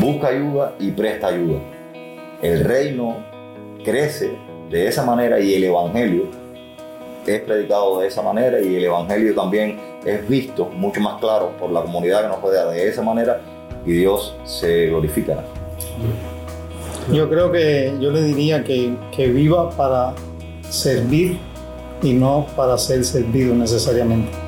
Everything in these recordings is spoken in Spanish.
busca ayuda y presta ayuda. El reino crece de esa manera y el Evangelio es predicado de esa manera y el Evangelio también es visto mucho más claro por la comunidad que nos rodea de esa manera y Dios se glorifica. Yo creo que yo le diría que, que viva para servir y no para ser servido necesariamente.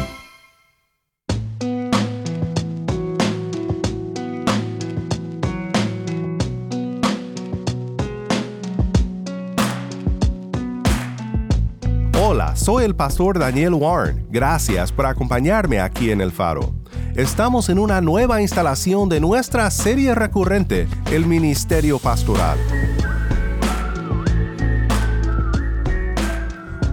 Soy el pastor Daniel Warren. Gracias por acompañarme aquí en El Faro. Estamos en una nueva instalación de nuestra serie recurrente, el Ministerio Pastoral.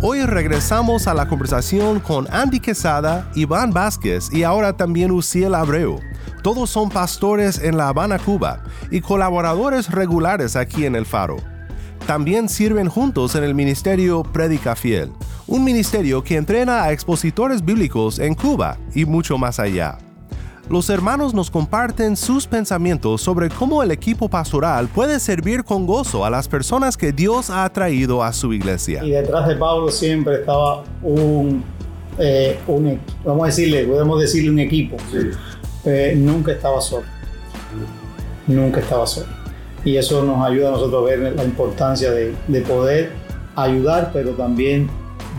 Hoy regresamos a la conversación con Andy Quesada, Iván Vázquez y ahora también Uciel Abreu. Todos son pastores en La Habana, Cuba, y colaboradores regulares aquí en El Faro. También sirven juntos en el ministerio Predica Fiel, un ministerio que entrena a expositores bíblicos en Cuba y mucho más allá. Los hermanos nos comparten sus pensamientos sobre cómo el equipo pastoral puede servir con gozo a las personas que Dios ha traído a su iglesia. Y detrás de Pablo siempre estaba un, eh, un vamos a decirle, podemos decirle un equipo. Sí. Eh, nunca estaba solo. Nunca estaba solo. Y eso nos ayuda a nosotros a ver la importancia de, de poder ayudar, pero también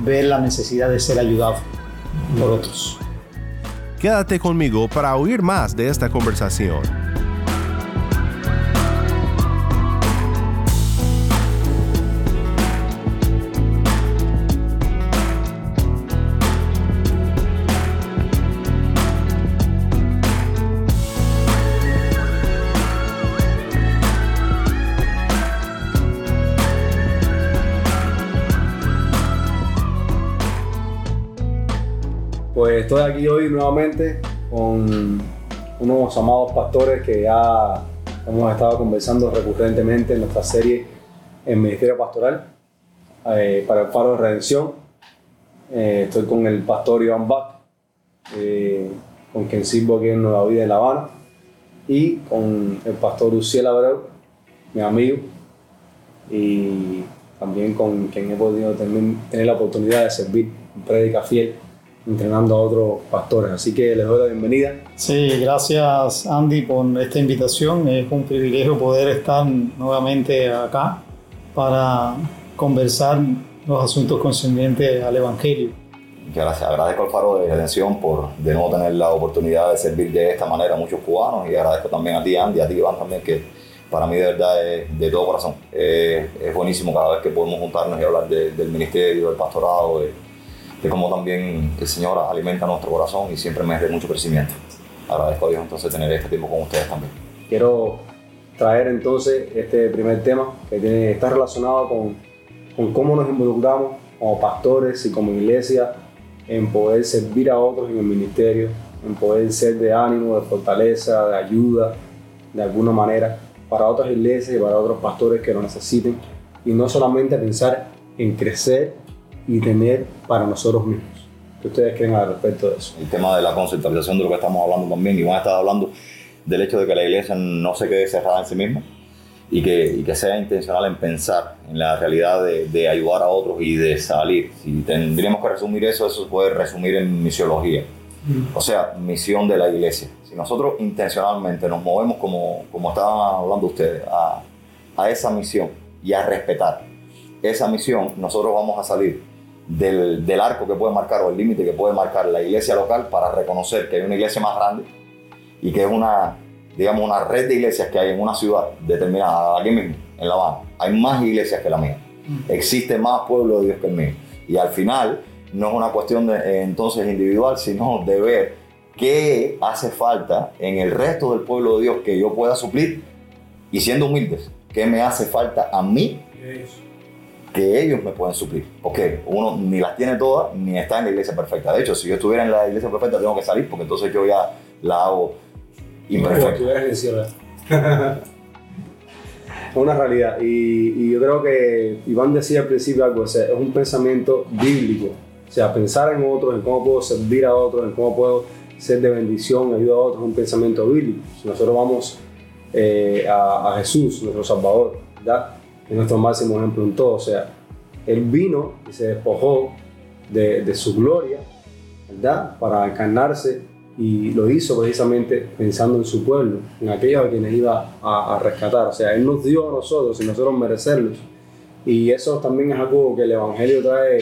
ver la necesidad de ser ayudado por otros. Quédate conmigo para oír más de esta conversación. Pues estoy aquí hoy nuevamente con unos amados pastores que ya hemos estado conversando recurrentemente en nuestra serie en Ministerio Pastoral eh, para el Faro de Redención. Eh, estoy con el pastor Iván Bach, eh, con quien sirvo aquí en Nueva Vida de La Habana, y con el pastor Uciel Abreu, mi amigo, y también con quien he podido tener, tener la oportunidad de servir en Prédica Fiel entrenando a otros pastores. Así que les doy la bienvenida. Sí, gracias Andy por esta invitación. Es un privilegio poder estar nuevamente acá para conversar los asuntos concernientes al Evangelio. Muchas gracias. Agradezco al Faro de Redención por de nuevo tener la oportunidad de servir de esta manera a muchos cubanos y agradezco también a ti Andy, a ti Iván también, que para mí de verdad es de todo corazón. Eh, es buenísimo cada vez que podemos juntarnos y hablar de, del ministerio, del pastorado, de, de cómo también el Señor alimenta nuestro corazón y siempre me da mucho crecimiento. Agradezco a Dios entonces tener este tiempo con ustedes también. Quiero traer entonces este primer tema que tiene, está relacionado con, con cómo nos involucramos como pastores y como iglesia en poder servir a otros en el ministerio, en poder ser de ánimo, de fortaleza, de ayuda, de alguna manera, para otras iglesias y para otros pastores que lo necesiten. Y no solamente pensar en crecer y tener para nosotros mismos. ¿Qué ustedes creen al respecto de eso? El tema de la conceptualización de lo que estamos hablando también, Iván estaba hablando del hecho de que la iglesia no se quede cerrada en sí misma y que, y que sea intencional en pensar en la realidad de, de, ayudar a otros y de salir. Si tendríamos que resumir eso, eso se puede resumir en misiología, o sea, misión de la iglesia. Si nosotros intencionalmente nos movemos, como, como estaban hablando ustedes, a, a esa misión y a respetar esa misión, nosotros vamos a salir del, del, arco que puede marcar o el límite que puede marcar la iglesia local para reconocer que hay una iglesia más grande y que es una, digamos, una red de iglesias que hay en una ciudad determinada, aquí mismo, en La Habana, hay más iglesias que la mía. Existe más pueblo de Dios que el mío. Y al final no es una cuestión de, eh, entonces individual, sino de ver qué hace falta en el resto del pueblo de Dios que yo pueda suplir y siendo humildes, qué me hace falta a mí que ellos me pueden suplir. Porque uno ni las tiene todas ni está en la iglesia perfecta. De hecho, si yo estuviera en la iglesia perfecta, tengo que salir porque entonces yo ya la hago imperfecta. una realidad. Y, y, yo creo que Iván decía al principio algo, o sea, es un pensamiento bíblico. O sea, pensar en otros, en cómo puedo servir a otros, en cómo puedo ser de bendición, ayuda a otros, es un pensamiento bíblico. Si nosotros vamos eh, a, a, Jesús, nuestro Salvador, ¿verdad? Es nuestro máximo ejemplo en todo. O sea, Él vino y se despojó de, de su gloria, ¿verdad? Para encarnarse y lo hizo precisamente pensando en su pueblo, en aquellos a quienes iba a, rescatar. O sea, Él nos dio a nosotros y nosotros merecerlos. Y eso también es algo que el Evangelio trae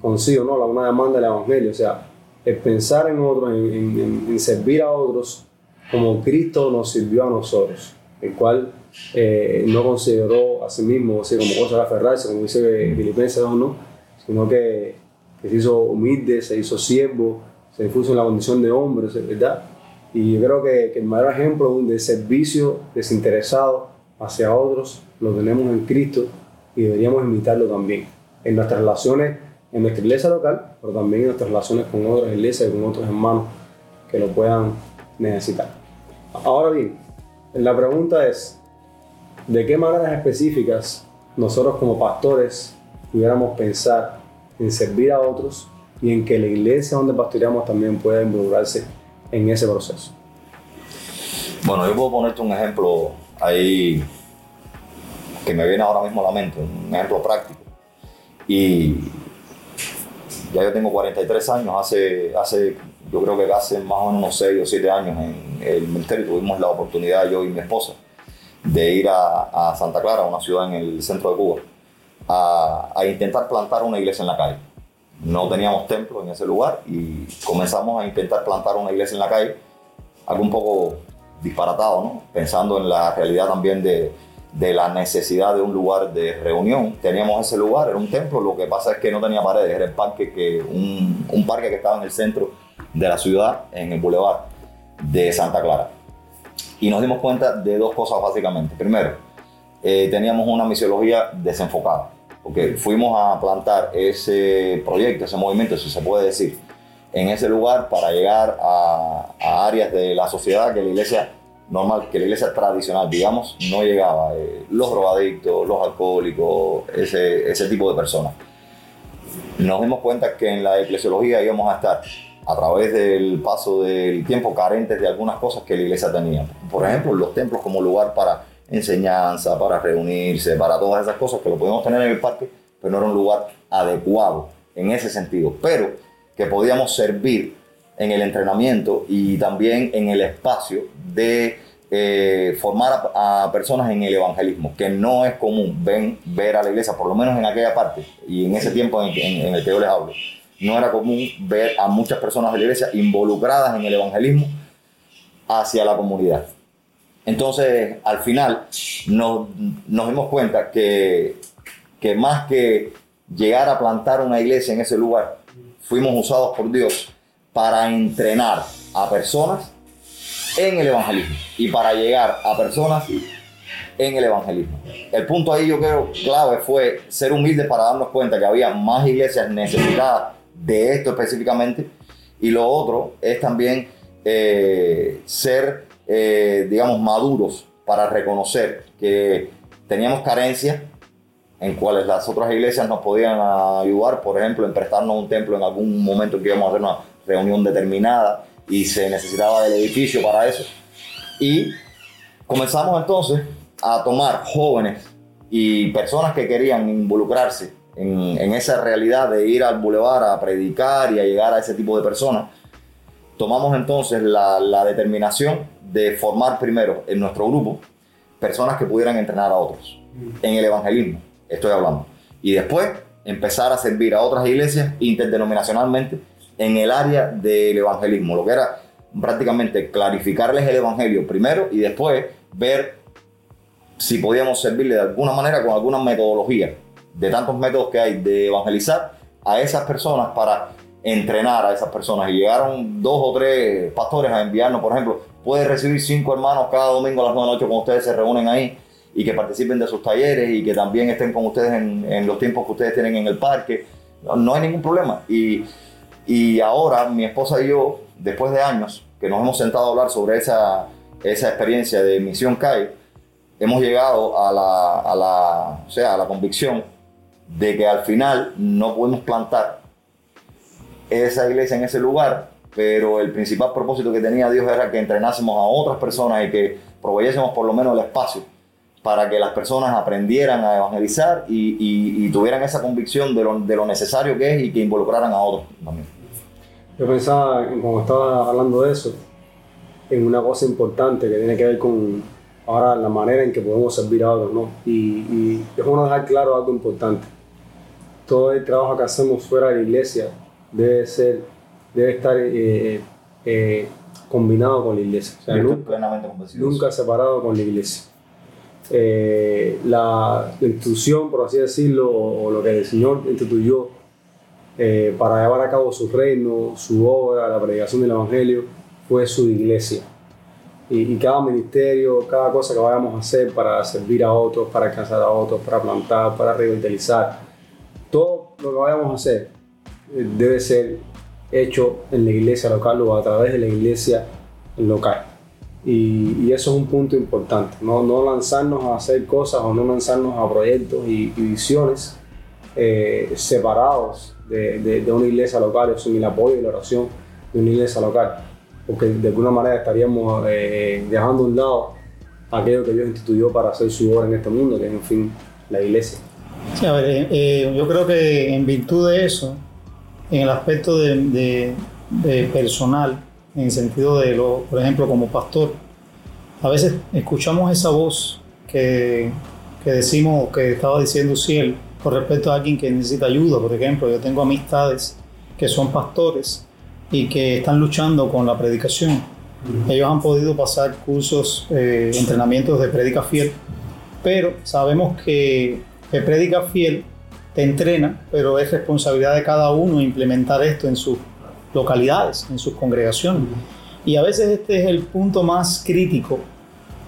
consigo, ¿no? Una demanda del Evangelio. O sea, el pensar en otros, en, servir a otros como Cristo nos sirvió a nosotros, el cual eh, no consideró a sí mismo así como cosa de aferrarse, como dice Filipenses 2, ¿no? sino que, que se hizo humilde, se hizo siervo, se puso en la condición de hombre, ¿verdad? Y yo creo que, el mayor ejemplo de servicio desinteresado hacia otros lo tenemos en Cristo y deberíamos imitarlo también en nuestras relaciones, en nuestra iglesia local, pero también en nuestras relaciones con otras iglesias y con otros hermanos que lo puedan necesitar. Ahora bien, la pregunta es, ¿de qué maneras específicas nosotros como pastores pudiéramos pensar en servir a otros y en que la iglesia donde pastoreamos también pueda involucrarse en ese proceso. Bueno, yo puedo ponerte un ejemplo ahí que me viene ahora mismo a la mente, un ejemplo práctico. Y ya yo tengo 43 años, hace, hace yo creo que hace más o menos 6 o 7 años en el ministerio tuvimos la oportunidad, yo y mi esposa, de ir a, Santa Clara, una ciudad en el centro de Cuba, a, a intentar plantar una iglesia en la calle no teníamos templo en ese lugar y comenzamos a intentar plantar una iglesia en la calle, algo un poco disparatado, ¿no? pensando en la realidad también de, de, la necesidad de un lugar de reunión. Teníamos ese lugar, era un templo, lo que pasa es que no tenía paredes, era el parque que, un, un parque que estaba en el centro de la ciudad, en el bulevar de Santa Clara. Y nos dimos cuenta de dos cosas básicamente. Primero, eh, teníamos una misiología desenfocada porque fuimos a plantar ese proyecto, ese movimiento, si se puede decir, en ese lugar para llegar a, áreas de la sociedad que la iglesia normal, que la iglesia tradicional, digamos, no llegaba. Eh, los drogadictos, los alcohólicos, ese, ese tipo de personas. Nos dimos cuenta que en la eclesiología íbamos a estar a través del paso del tiempo carentes de algunas cosas que la iglesia tenía. Por ejemplo, los templos como lugar para enseñanza, para reunirse, para todas esas cosas que lo podíamos tener en el parque, pero no era un lugar adecuado en ese sentido, pero que podíamos servir en el entrenamiento y también en el espacio de eh, formar a, personas en el evangelismo, que no es común ven, ver a la iglesia, por lo menos en aquella parte y en ese tiempo en, en el que yo les hablo, no era común ver a muchas personas de la iglesia involucradas en el evangelismo hacia la comunidad. Entonces, al final, nos, dimos cuenta que, que más que llegar a plantar una iglesia en ese lugar, fuimos usados por Dios para entrenar a personas en el evangelismo y para llegar a personas en el evangelismo. El punto ahí yo creo clave fue ser humildes para darnos cuenta que había más iglesias necesitadas de esto específicamente y lo otro es también eh, ser eh, digamos, maduros para reconocer que teníamos carencias en cuales las otras iglesias nos podían ayudar, por ejemplo, en prestarnos un templo en algún momento que íbamos a hacer una reunión determinada y se necesitaba del edificio para eso. Y comenzamos entonces a tomar jóvenes y personas que querían involucrarse en, en esa realidad de ir al bulevar a predicar y a llegar a ese tipo de personas. Tomamos entonces la, la determinación de formar primero en nuestro grupo personas que pudieran entrenar a otros en el evangelismo, estoy hablando. Y después empezar a servir a otras iglesias interdenominacionalmente en el área del evangelismo, lo que era prácticamente clarificarles el evangelio primero y después ver si podíamos servirle de alguna manera con alguna metodología, de tantos métodos que hay de evangelizar a esas personas para entrenar a esas personas. Y llegaron dos o tres pastores a enviarnos, por ejemplo, puede recibir cinco hermanos cada domingo a las nueve de la noche con ustedes se reúnen ahí y que participen de sus talleres y que también estén con ustedes en, los tiempos que ustedes tienen en el parque. No, no hay ningún problema. Y, y ahora mi esposa y yo, después de años que nos hemos sentado a hablar sobre esa, esa experiencia de Misión CAI, hemos llegado a la, a la, o sea, a la convicción de que al final no podemos plantar esa iglesia en ese lugar, pero el principal propósito que tenía Dios era que entrenásemos a otras personas y que proveyésemos por lo menos el espacio para que las personas aprendieran a evangelizar y, y, y tuvieran esa convicción de lo, de lo, necesario que es y que involucraran a otros también. Yo pensaba, cuando estaba hablando de eso, en una cosa importante que tiene que ver con ahora la manera en que podemos servir a otros, ¿no? Y, y es bueno dejar claro algo importante. Todo el trabajo que hacemos fuera de la iglesia debe ser, debe estar eh, eh, combinado con la iglesia. O sea, nunca, nunca separado con la iglesia. Eh, la, institución, por así decirlo, o, lo que el Señor instituyó eh, para llevar a cabo su reino, su obra, la predicación del Evangelio, fue su iglesia. Y, y, cada ministerio, cada cosa que vayamos a hacer para servir a otros, para alcanzar a otros, para plantar, para revitalizar, lo que vayamos a hacer eh, debe ser hecho en la iglesia local o a través de la iglesia local. Y, eso es un punto importante, no, no lanzarnos a hacer cosas o no lanzarnos a proyectos y, visiones eh, separados de, una iglesia local o sin el apoyo y la oración de una iglesia local, porque de alguna manera estaríamos eh, dejando a un lado aquello que Dios instituyó para hacer su obra en este mundo, que es en fin la iglesia. Sí, a ver, eh, eh yo creo que en virtud de eso, en el aspecto de, de personal, en el sentido de, lo, por ejemplo, como pastor, a veces escuchamos esa voz que, que decimos, que estaba diciendo Ciel, con respecto a alguien que necesita ayuda. Por ejemplo, yo tengo amistades que son pastores y que están luchando con la predicación. Ellos han podido pasar cursos, eh, entrenamientos de prédica fiel, pero sabemos que el prédica fiel te entrena, pero es responsabilidad de cada uno implementar esto en sus localidades, en sus congregaciones. Y a veces este es el punto más crítico,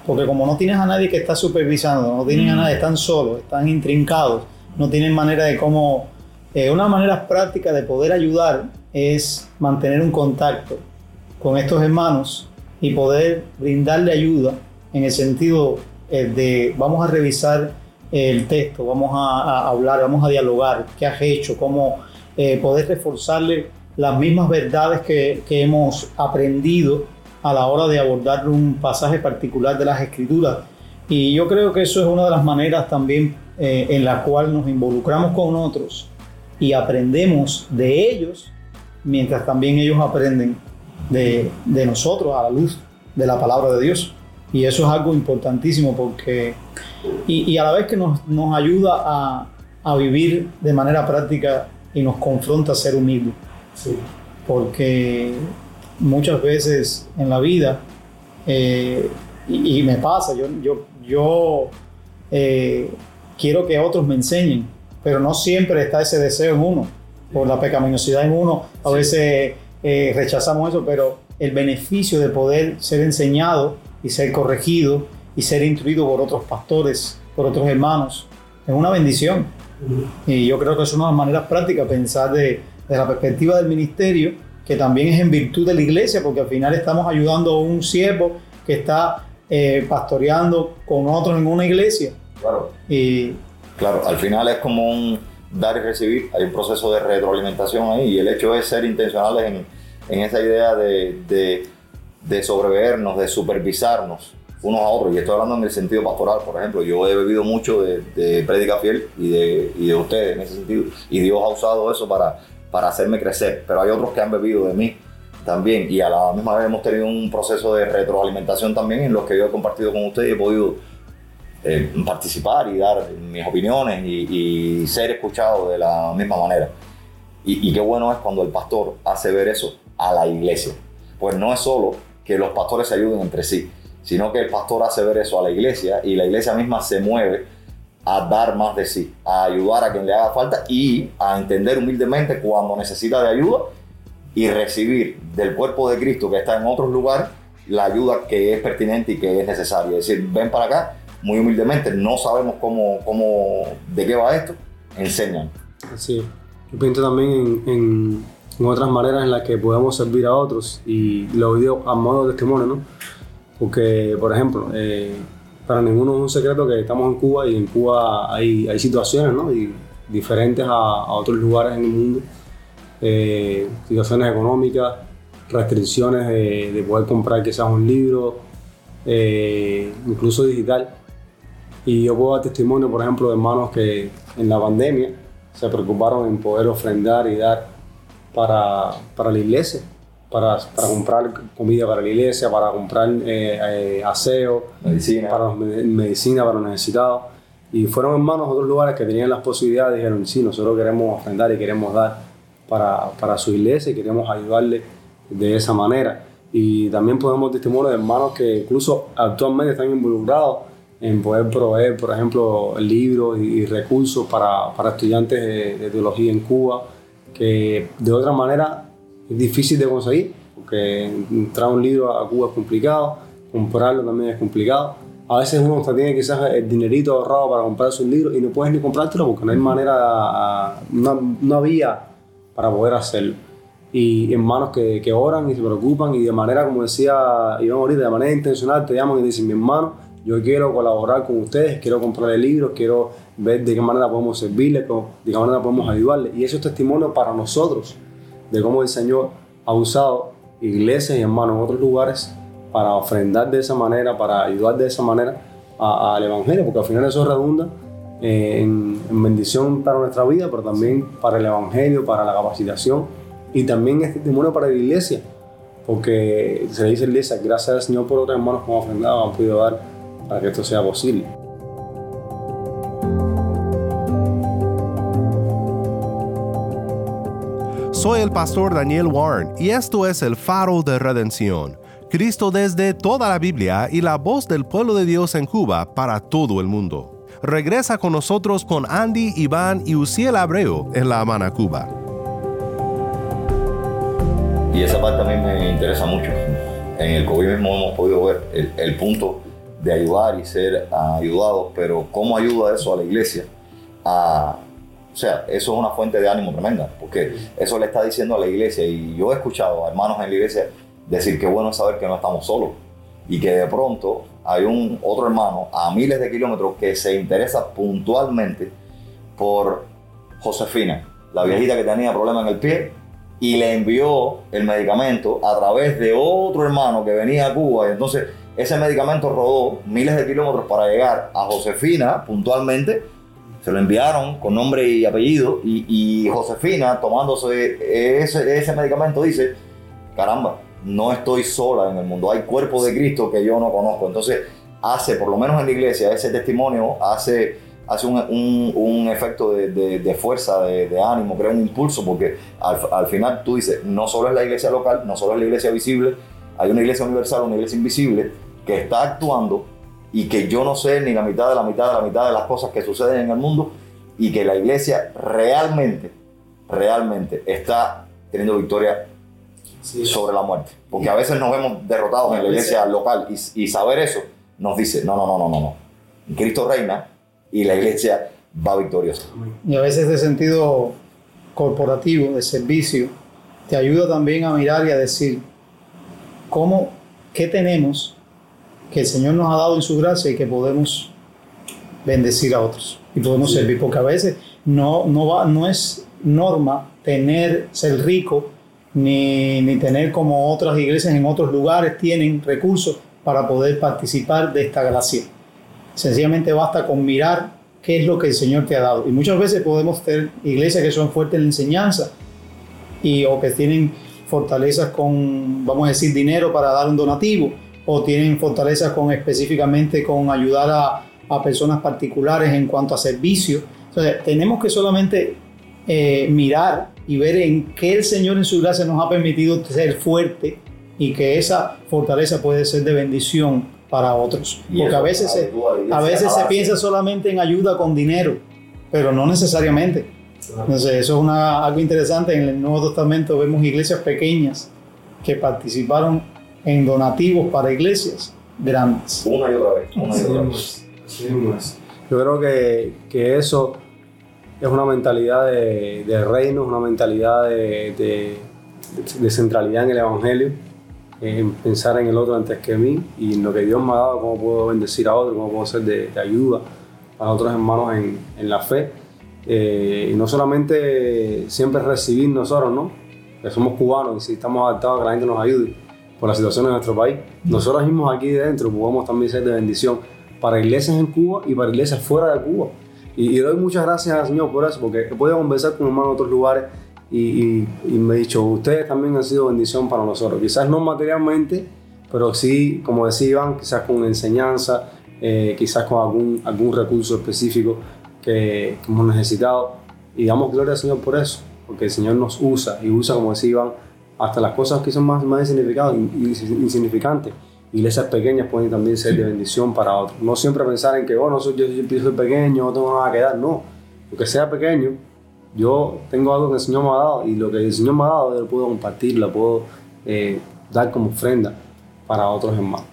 porque como no tienes a nadie que está supervisando, no tienen a nadie, están solos, están intrincados, no tienen manera de cómo... Eh, una manera práctica de poder ayudar es mantener un contacto con estos hermanos y poder brindarle ayuda en el sentido eh, de vamos a revisar el texto, vamos a, hablar, vamos a dialogar, qué has hecho, cómo eh, poder reforzarle las mismas verdades que, hemos aprendido a la hora de abordar un pasaje particular de las escrituras. Y yo creo que eso es una de las maneras también eh, en la cual nos involucramos con otros y aprendemos de ellos, mientras también ellos aprenden de, de nosotros a la luz de la palabra de Dios. Y eso es algo importantísimo porque, y, y a la vez que nos, nos ayuda a, a, vivir de manera práctica y nos confronta a ser humildes. Sí. Porque muchas veces en la vida, eh, y, y, me pasa, yo, yo, yo eh, quiero que otros me enseñen, pero no siempre está ese deseo en uno, por la pecaminosidad en uno, a veces eh, rechazamos eso, pero el beneficio de poder ser enseñado y ser corregido y ser instruido por otros pastores, por otros hermanos, es una bendición. Y yo creo que es una de las maneras prácticas pensar de, de la perspectiva del ministerio, que también es en virtud de la iglesia, porque al final estamos ayudando a un siervo que está eh, pastoreando con otros en una iglesia Claro. Y claro, al final es como un dar y recibir, hay un proceso de retroalimentación ahí y el hecho es ser intencionales en, en esa idea de, de, de, sobrevernos, de supervisarnos unos a otros. Y estoy hablando en el sentido pastoral, por ejemplo. Yo he bebido mucho de, de prédica fiel y de, y de ustedes en ese sentido. Y Dios ha usado eso para, para hacerme crecer. Pero hay otros que han bebido de mí también. Y a la misma vez hemos tenido un proceso de retroalimentación también en los que yo he compartido con ustedes y he podido eh, participar y dar mis opiniones y, y, ser escuchado de la misma manera. Y, y, qué bueno es cuando el pastor hace ver eso a la iglesia. Pues no es solo que los pastores se ayuden entre sí, sino que el pastor hace ver eso a la iglesia y la iglesia misma se mueve a dar más de sí, a ayudar a quien le haga falta y a entender humildemente cuando necesita de ayuda y recibir del cuerpo de Cristo que está en otros lugares la ayuda que es pertinente y que es necesaria. Es decir, ven para acá, muy humildemente, no sabemos cómo, cómo de qué va esto, enseñan. Así Yo pienso también en, en, en, otras maneras en las que podemos servir a otros y lo digo a modo de testimonio, ¿no? Porque, por ejemplo, eh, para ninguno es un secreto que estamos en Cuba y en Cuba hay, situaciones ¿no? diferentes a, otros lugares en el mundo, eh, situaciones económicas, restricciones de, de, poder comprar quizás un libro, eh, incluso digital. Y yo puedo dar testimonio, por ejemplo, de hermanos que en la pandemia se preocuparon en poder ofrendar y dar para, para la iglesia para, para, comprar comida para la iglesia, para comprar eh, eh, aseo, medicina. Para los, medicina para los necesitados. Y fueron hermanos de otros lugares que tenían las posibilidades y dijeron, sí, nosotros queremos ofrendar y queremos dar para, para su iglesia y queremos ayudarle de esa manera. Y también podemos testimonio de hermanos que incluso actualmente están involucrados en poder proveer, por ejemplo, libros y, y recursos para, para estudiantes de, de teología en Cuba, que de otra manera es difícil de conseguir, porque entrar un libro a Cuba es complicado, comprarlo también es complicado. A veces uno hasta tiene quizás el dinerito ahorrado para comprarse un libro y no puedes ni comprártelo porque no hay manera, no, no había para poder hacerlo. Y hermanos que, que oran y se preocupan y de manera, como decía Iván ahorita, de manera intencional te llaman y dicen, mi hermano, yo quiero colaborar con ustedes, quiero comprarle libros, quiero ver de qué manera podemos servirle, de qué manera podemos ayudarle. Y eso es testimonio para nosotros de cómo el Señor ha usado iglesias y hermanos en otros lugares para ofrendar de esa manera, para ayudar de esa manera al Evangelio, porque al final eso redunda en, en, bendición para nuestra vida, pero también para el Evangelio, para la capacitación y también es testimonio para la iglesia, porque se le dice a la iglesia, gracias al Señor por otros hermanos que han ofrendado, han podido dar para que esto sea posible. Soy el pastor Daniel Warren y esto es el faro de redención. Cristo desde toda la Biblia y la voz del pueblo de Dios en Cuba para todo el mundo. Regresa con nosotros con Andy, Iván y Uciel Abreu en La Habana, Cuba. Y esa parte también me interesa mucho. En el COVID mismo hemos podido ver el, el punto de ayudar y ser ayudados, pero cómo ayuda eso a la iglesia a o sea, eso es una fuente de ánimo tremenda, porque eso le está diciendo a la iglesia, y yo he escuchado a hermanos en la iglesia decir que bueno saber que no estamos solos, y que de pronto hay un otro hermano a miles de kilómetros que se interesa puntualmente por Josefina, la viejita que tenía problemas en el pie, y le envió el medicamento a través de otro hermano que venía a Cuba, y entonces ese medicamento rodó miles de kilómetros para llegar a Josefina puntualmente, se lo enviaron con nombre y apellido y, Josefina tomándose ese, ese, medicamento dice, caramba, no estoy sola en el mundo, hay cuerpo de Cristo que yo no conozco. Entonces hace, por lo menos en la iglesia, ese testimonio hace, hace un, un, efecto de, de, fuerza, de, de, ánimo, crea un impulso, porque al, al final tú dices, no solo es la iglesia local, no solo es la iglesia visible, hay una iglesia universal, una iglesia invisible que está actuando y que yo no sé ni la mitad de la mitad de la mitad de las cosas que suceden en el mundo y que la iglesia realmente, realmente está teniendo victoria sí. sobre la muerte. Porque a veces nos vemos derrotados en la iglesia local y, y, saber eso nos dice, no, no, no, no, no, no. Cristo reina y la iglesia va victoriosa. Y a veces de sentido corporativo, de servicio, te ayuda también a mirar y a decir, ¿cómo, qué tenemos que el Señor nos ha dado en su gracia y que podemos bendecir a otros y podemos sí. servir, porque a veces no, no, va, no es norma tener, ser rico, ni, ni tener como otras iglesias en otros lugares tienen recursos para poder participar de esta gracia. Sencillamente basta con mirar qué es lo que el Señor te ha dado. Y muchas veces podemos tener iglesias que son fuertes en la enseñanza y, o que tienen fortalezas con, vamos a decir, dinero para dar un donativo o tienen fortalezas con específicamente con ayudar a, a personas particulares en cuanto a servicio. Entonces, tenemos que solamente eh, mirar y ver en qué el Señor en su gracia nos ha permitido ser fuerte y que esa fortaleza puede ser de bendición para otros. Y Porque a veces, se, a veces se piensa solamente en ayuda con dinero, pero no necesariamente. Entonces, eso es una, algo interesante. En el Nuevo Testamento vemos iglesias pequeñas que participaron en donativos para iglesias grandes. Una y otra vez. Una y otra vez. Yo creo que, que eso es una mentalidad de, de reino, es una mentalidad de, de- de centralidad en el Evangelio, en pensar en el otro antes que mí y en lo que Dios me ha dado, cómo puedo bendecir a otro, cómo puedo ser de, de ayuda a otros hermanos en, en la fe. Eh, y no solamente siempre recibir nosotros, ¿no? Que somos cubanos y si estamos adaptados a que la gente nos ayude por la situación de nuestro país. Nosotros mismos aquí dentro podemos también ser de bendición para iglesias en Cuba y para iglesias fuera de Cuba. Y, y doy muchas gracias al Señor por eso, porque he podido conversar con hermanos de otros lugares y, y- y me he dicho, ustedes también han sido bendición para nosotros. Quizás no materialmente, pero sí, como decía Iván, quizás con enseñanza, eh, quizás con algún, algún recurso específico que, que hemos necesitado. Y damos gloria al Señor por eso, porque el Señor nos usa y usa, como decía Iván, hasta las cosas que son más, más insignificadas- in- insignificantes. Iglesias pequeñas pueden también ser de bendición para otros. No siempre pensar en que, bueno, soy, yo, yo soy pequeño, no tengo nada que dar. No, aunque sea pequeño, yo tengo algo que el Señor me ha dado y lo que el Señor me ha dado yo lo puedo compartir, lo puedo eh, dar como ofrenda para otros hermanos.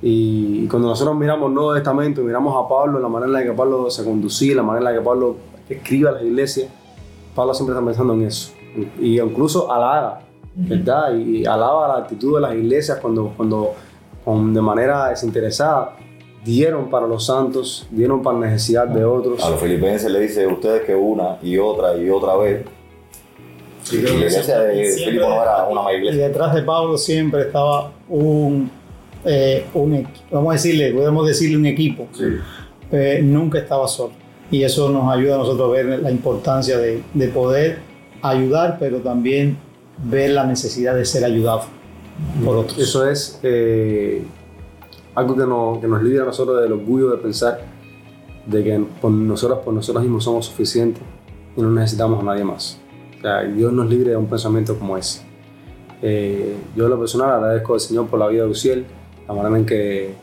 Y, y cuando nosotros miramos el Nuevo Testamento, miramos a Pablo, la manera en la que Pablo se conducía, la manera en la que Pablo escribe a las iglesias, Pablo siempre está pensando en eso. Y incluso alaba, ¿verdad? Y alaba la actitud de las iglesias cuando, cuando con- de manera desinteresada dieron para los santos, dieron para la necesidad de otros. A los filipenses le dice ustedes que una y otra y otra vez. Y la iglesia de Filipo no era una mala Y iglesia. detrás de Pablo siempre estaba un, eh, un vamos a decirle, podemos decirle un equipo. Sí. Eh, nunca estaba solo. Y eso nos ayuda a nosotros a ver la importancia de, de poder ayudar, pero también ver la necesidad de ser ayudado por otros. Eso es eh, algo que nos, que nos libera a nosotros del orgullo de pensar de que por nosotros, por nosotros mismos somos suficientes y no necesitamos a nadie más. O sea, Dios nos libre de un pensamiento como ese. Eh, yo en lo personal agradezco al Señor por la vida de Uciel, la manera en que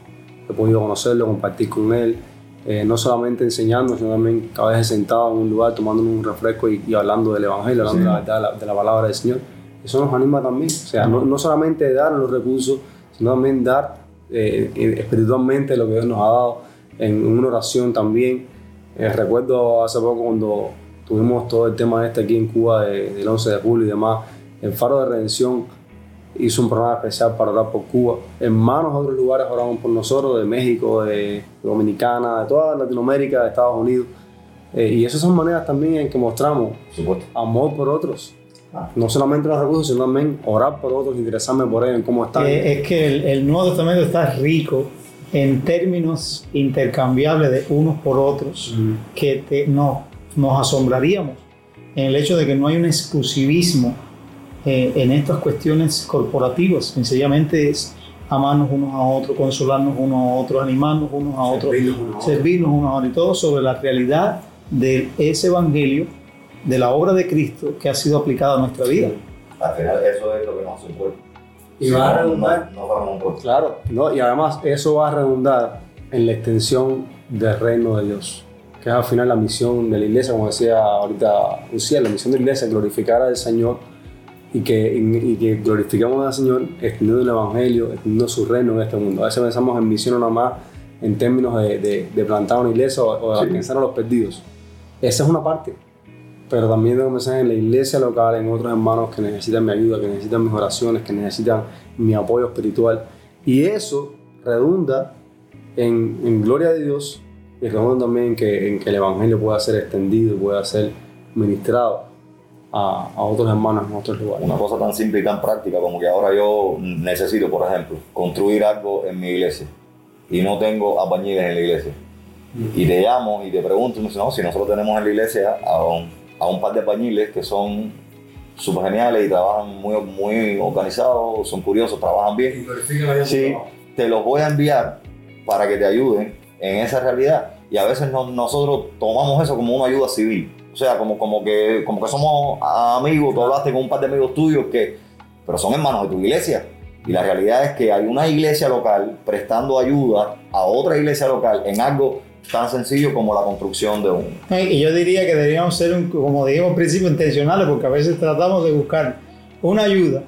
he podido conocerlo, compartir con él, eh, no solamente enseñando, sino también cada vez sentado en un lugar tomando un refresco y, y hablando del Evangelio, hablando verdad, de, la, de la palabra del Señor. Eso nos anima también. O sea, no, no solamente dar los recursos, sino también dar eh, eh, espiritualmente lo que Dios nos ha dado en una oración también. Eh, recuerdo hace poco cuando tuvimos todo el tema este aquí en Cuba de- del 11 de julio y demás, el Faro de Redención hizo un programa especial para orar por Cuba. Hermanos de otros lugares oraban por nosotros, de México, de Dominicana, de toda Latinoamérica, de Estados Unidos. Eh, y esas son maneras también en que mostramos amor por otros. No solamente los recursos, sino también orar por otros, interesarme por ellos, en cómo están. Eh, es que el, el Nuevo Testamento está rico en términos intercambiables de unos por otros que te- no, nos asombraríamos en el hecho de que no hay un exclusivismo eh, en estas cuestiones corporativas. Sencillamente es amarnos unos a otros, consolarnos unos a otros, animarnos unos a otros, Servirnos unos a otros. servirnos unos a otros y todo sobre la realidad de ese evangelio, de la obra de Cristo que ha sido aplicada a nuestra vida. Al final eso es lo que nos hace un cuerpo. Y Si va a redundar. No, no un cuerpo. Claro, ¿no? y además eso va a redundar en la extensión del reino de Dios, que es al final la misión de la iglesia, como decía ahorita Lucía, la misión de la iglesia es glorificar al Señor y que, y que glorifiquemos al Señor extendiendo el Evangelio, extendiendo su reino en este mundo. A veces pensamos en misión nada más en términos de, de- de plantar una iglesia o, o de Sí. alcanzar a los perdidos. Esa es una parte, pero también tengo pensar en la iglesia local, en otros hermanos que necesitan mi ayuda, que necesitan mis oraciones, que necesitan mi apoyo espiritual. Y eso redunda en, en gloria de Dios y redunda también en que, en que el Evangelio pueda ser extendido y pueda ser ministrado a, a otros hermanos en otros lugares. Una cosa tan simple y tan práctica como que ahora yo necesito, por ejemplo, construir algo en mi iglesia y no tengo albañiles en la iglesia. Y te llamo y te pregunto y me dice, no, si nosotros tenemos en la iglesia a un, a un par de albañiles que son súper geniales y trabajan muy, muy organizados, son curiosos, trabajan bien. Sí, te los voy a enviar para que te ayuden en esa realidad. Y a veces no- nosotros tomamos eso como una ayuda civil. O sea, como, como, que, como que somos amigos, tú hablaste con un par de amigos tuyos que, pero son hermanos de tu iglesia. Y la realidad es que hay una iglesia local prestando ayuda a otra iglesia local en algo tan sencillo como la construcción de un. Y yo diría que deberíamos ser, un, como dijimos al principio, intencionales, porque a veces tratamos de buscar una ayuda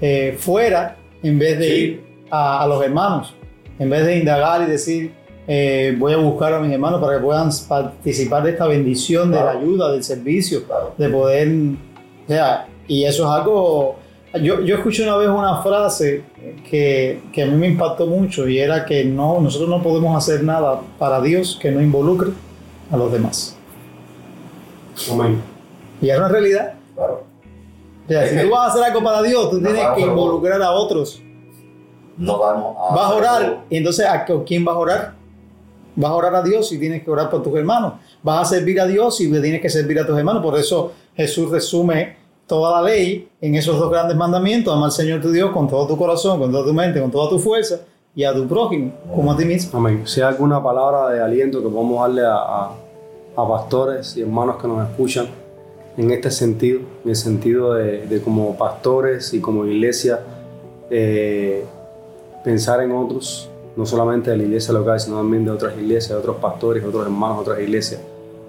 eh, fuera en vez de ir a, a, los hermanos, en vez de indagar y decir, eh, voy a buscar a mis hermanos para que puedan participar de esta bendición, de la ayuda, del servicio, de poder. O sea, y eso es algo. Yo, yo escuché una vez una frase que, que, a mí me impactó mucho y era que no, nosotros no podemos hacer nada para Dios que no involucre a los demás. Amén. Y es una realidad. Claro. O sea, si tú vas a hacer algo para Dios, tú tienes que involucrar a otros. No vamos a. Vas a orar. Y entonces, ¿a quién vas a orar? Vas a orar a Dios y tienes que orar por tus hermanos. Vas a servir a Dios y tienes que servir a tus hermanos. Por eso Jesús resume toda la ley en esos dos grandes mandamientos. Ama al Señor tu Dios con todo tu corazón, con toda tu mente, con toda tu fuerza y a tu prójimo como a ti mismo. Amén. Si hay alguna palabra de aliento que podamos darle a, a, a pastores y hermanos que nos escuchan en este sentido, en el sentido de, de como pastores y como iglesia, eh, pensar en otros, no solamente de la iglesia local, sino también de otras iglesias, de otros pastores, de otros hermanos, de otras iglesias.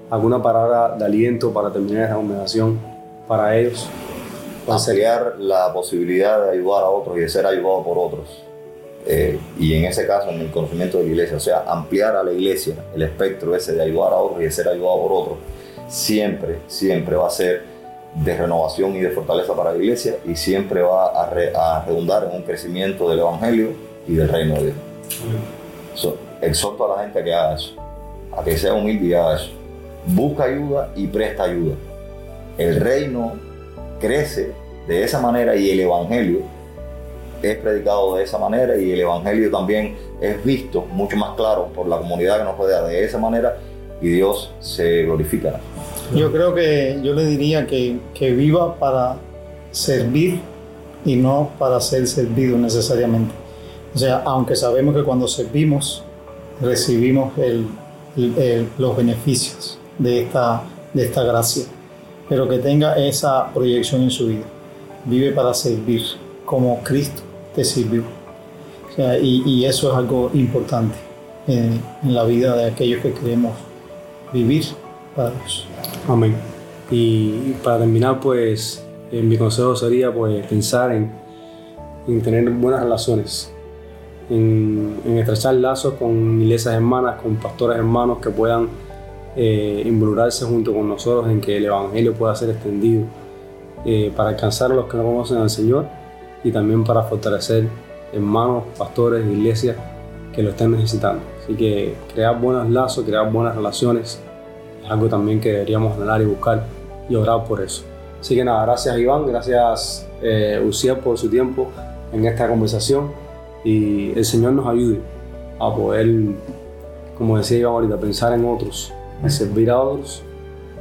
Alguna palabra de aliento para terminar esta conversación para ellos. Ampliar la posibilidad de ayudar a otros y de ser ayudado por otros. Eh, y en ese caso, en el conocimiento de la iglesia, o sea, ampliar a la iglesia el espectro ese de ayudar a otros y de ser ayudado por otros, siempre, siempre va a ser de renovación y de fortaleza para la iglesia y siempre va a, re, a redundar en un crecimiento del evangelio y del reino de Dios. So, exhorto a la gente a que haga eso, a que sea humilde y haga eso. Busca ayuda y presta ayuda. El reino crece de esa manera y el evangelio es predicado de esa manera y el evangelio también es visto mucho más claro por la comunidad que nos rodea de esa manera y Dios se glorifica. Yo creo que yo le diría que, que viva para servir y no para ser servido necesariamente. O sea, aunque sabemos que cuando servimos recibimos los beneficios de esta, de esta gracia, pero que tenga esa proyección en su vida. Vive para servir como Cristo te sirvió. Y, eso es algo importante en, la vida de aquellos que queremos vivir para Dios. Amén. Y para terminar, pues eh, mi consejo sería pues pensar en, en tener buenas relaciones, en, en, estrechar lazos con iglesias hermanas, con pastores hermanos que puedan eh, involucrarse junto con nosotros en que el Evangelio pueda ser extendido eh, para alcanzar a los que no conocen al Señor y también para fortalecer hermanos, pastores, iglesias que lo estén necesitando. Así que crear buenos lazos, crear buenas relaciones es algo también que deberíamos anhelar y buscar y orar por eso. Así que nada, gracias Iván, gracias eh, por su tiempo en esta conversación y el Señor nos ayude a poder, como decía Iván ahorita, pensar en otros y servir a otros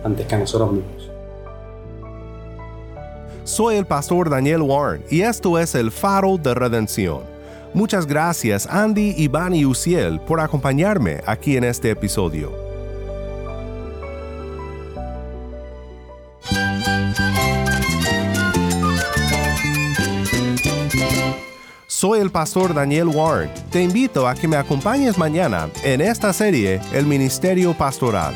antes que a nosotros mismos. Soy el pastor Daniel Warren y esto es el Faro de Redención. Muchas gracias Andy, Iván y Uciel por acompañarme aquí en este episodio. El pastor Daniel Warren. Te invito a que me acompañes mañana en esta serie El Ministerio Pastoral.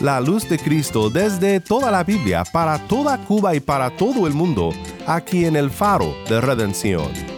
La luz de Cristo desde toda la Biblia para toda Cuba y para todo el mundo, aquí en el Faro de Redención.